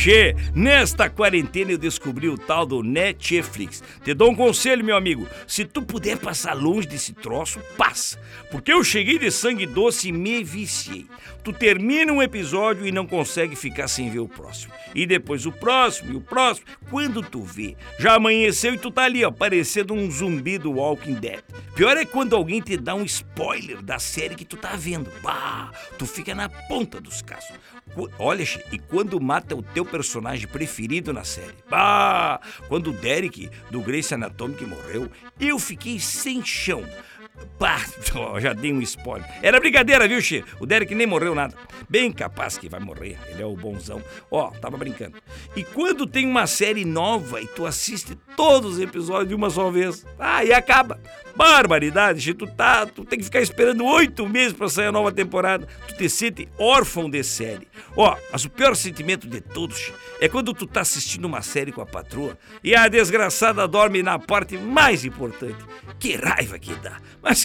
Che, nesta quarentena eu descobri o tal do Netflix. Te dou um conselho, meu amigo. Se tu puder passar longe desse troço, passa. Porque eu cheguei de sangue doce e me viciei. Tu termina um episódio e não consegue ficar sem ver o próximo. E depois o próximo e o próximo. Quando tu vê, já amanheceu e tu tá ali, ó, parecendo um zumbi do Walking Dead. Pior é quando alguém te dá um spoiler da série que tu tá vendo. Bah, tu fica na ponta dos casos. Olha, e quando mata o teu personagem preferido na série? Bah, quando o Derek do Grace Anatomic morreu, eu fiquei sem chão. Já dei um spoiler. Era brincadeira, viu, Xê? O Derek nem morreu nada. Bem capaz que vai morrer. Ele é o bonzão. Ó, tava brincando. E quando tem uma série nova e tu assiste todos os episódios de uma só vez, ah, e acaba. Barbaridade, Xê. Tu, tá, tu tem que ficar esperando oito meses pra sair a nova temporada. Tu te sente órfão de série. Ó, mas o pior sentimento de todos, Xê, é quando tu tá assistindo uma série com a patroa e a desgraçada dorme na parte mais importante. Que raiva que dá. Mas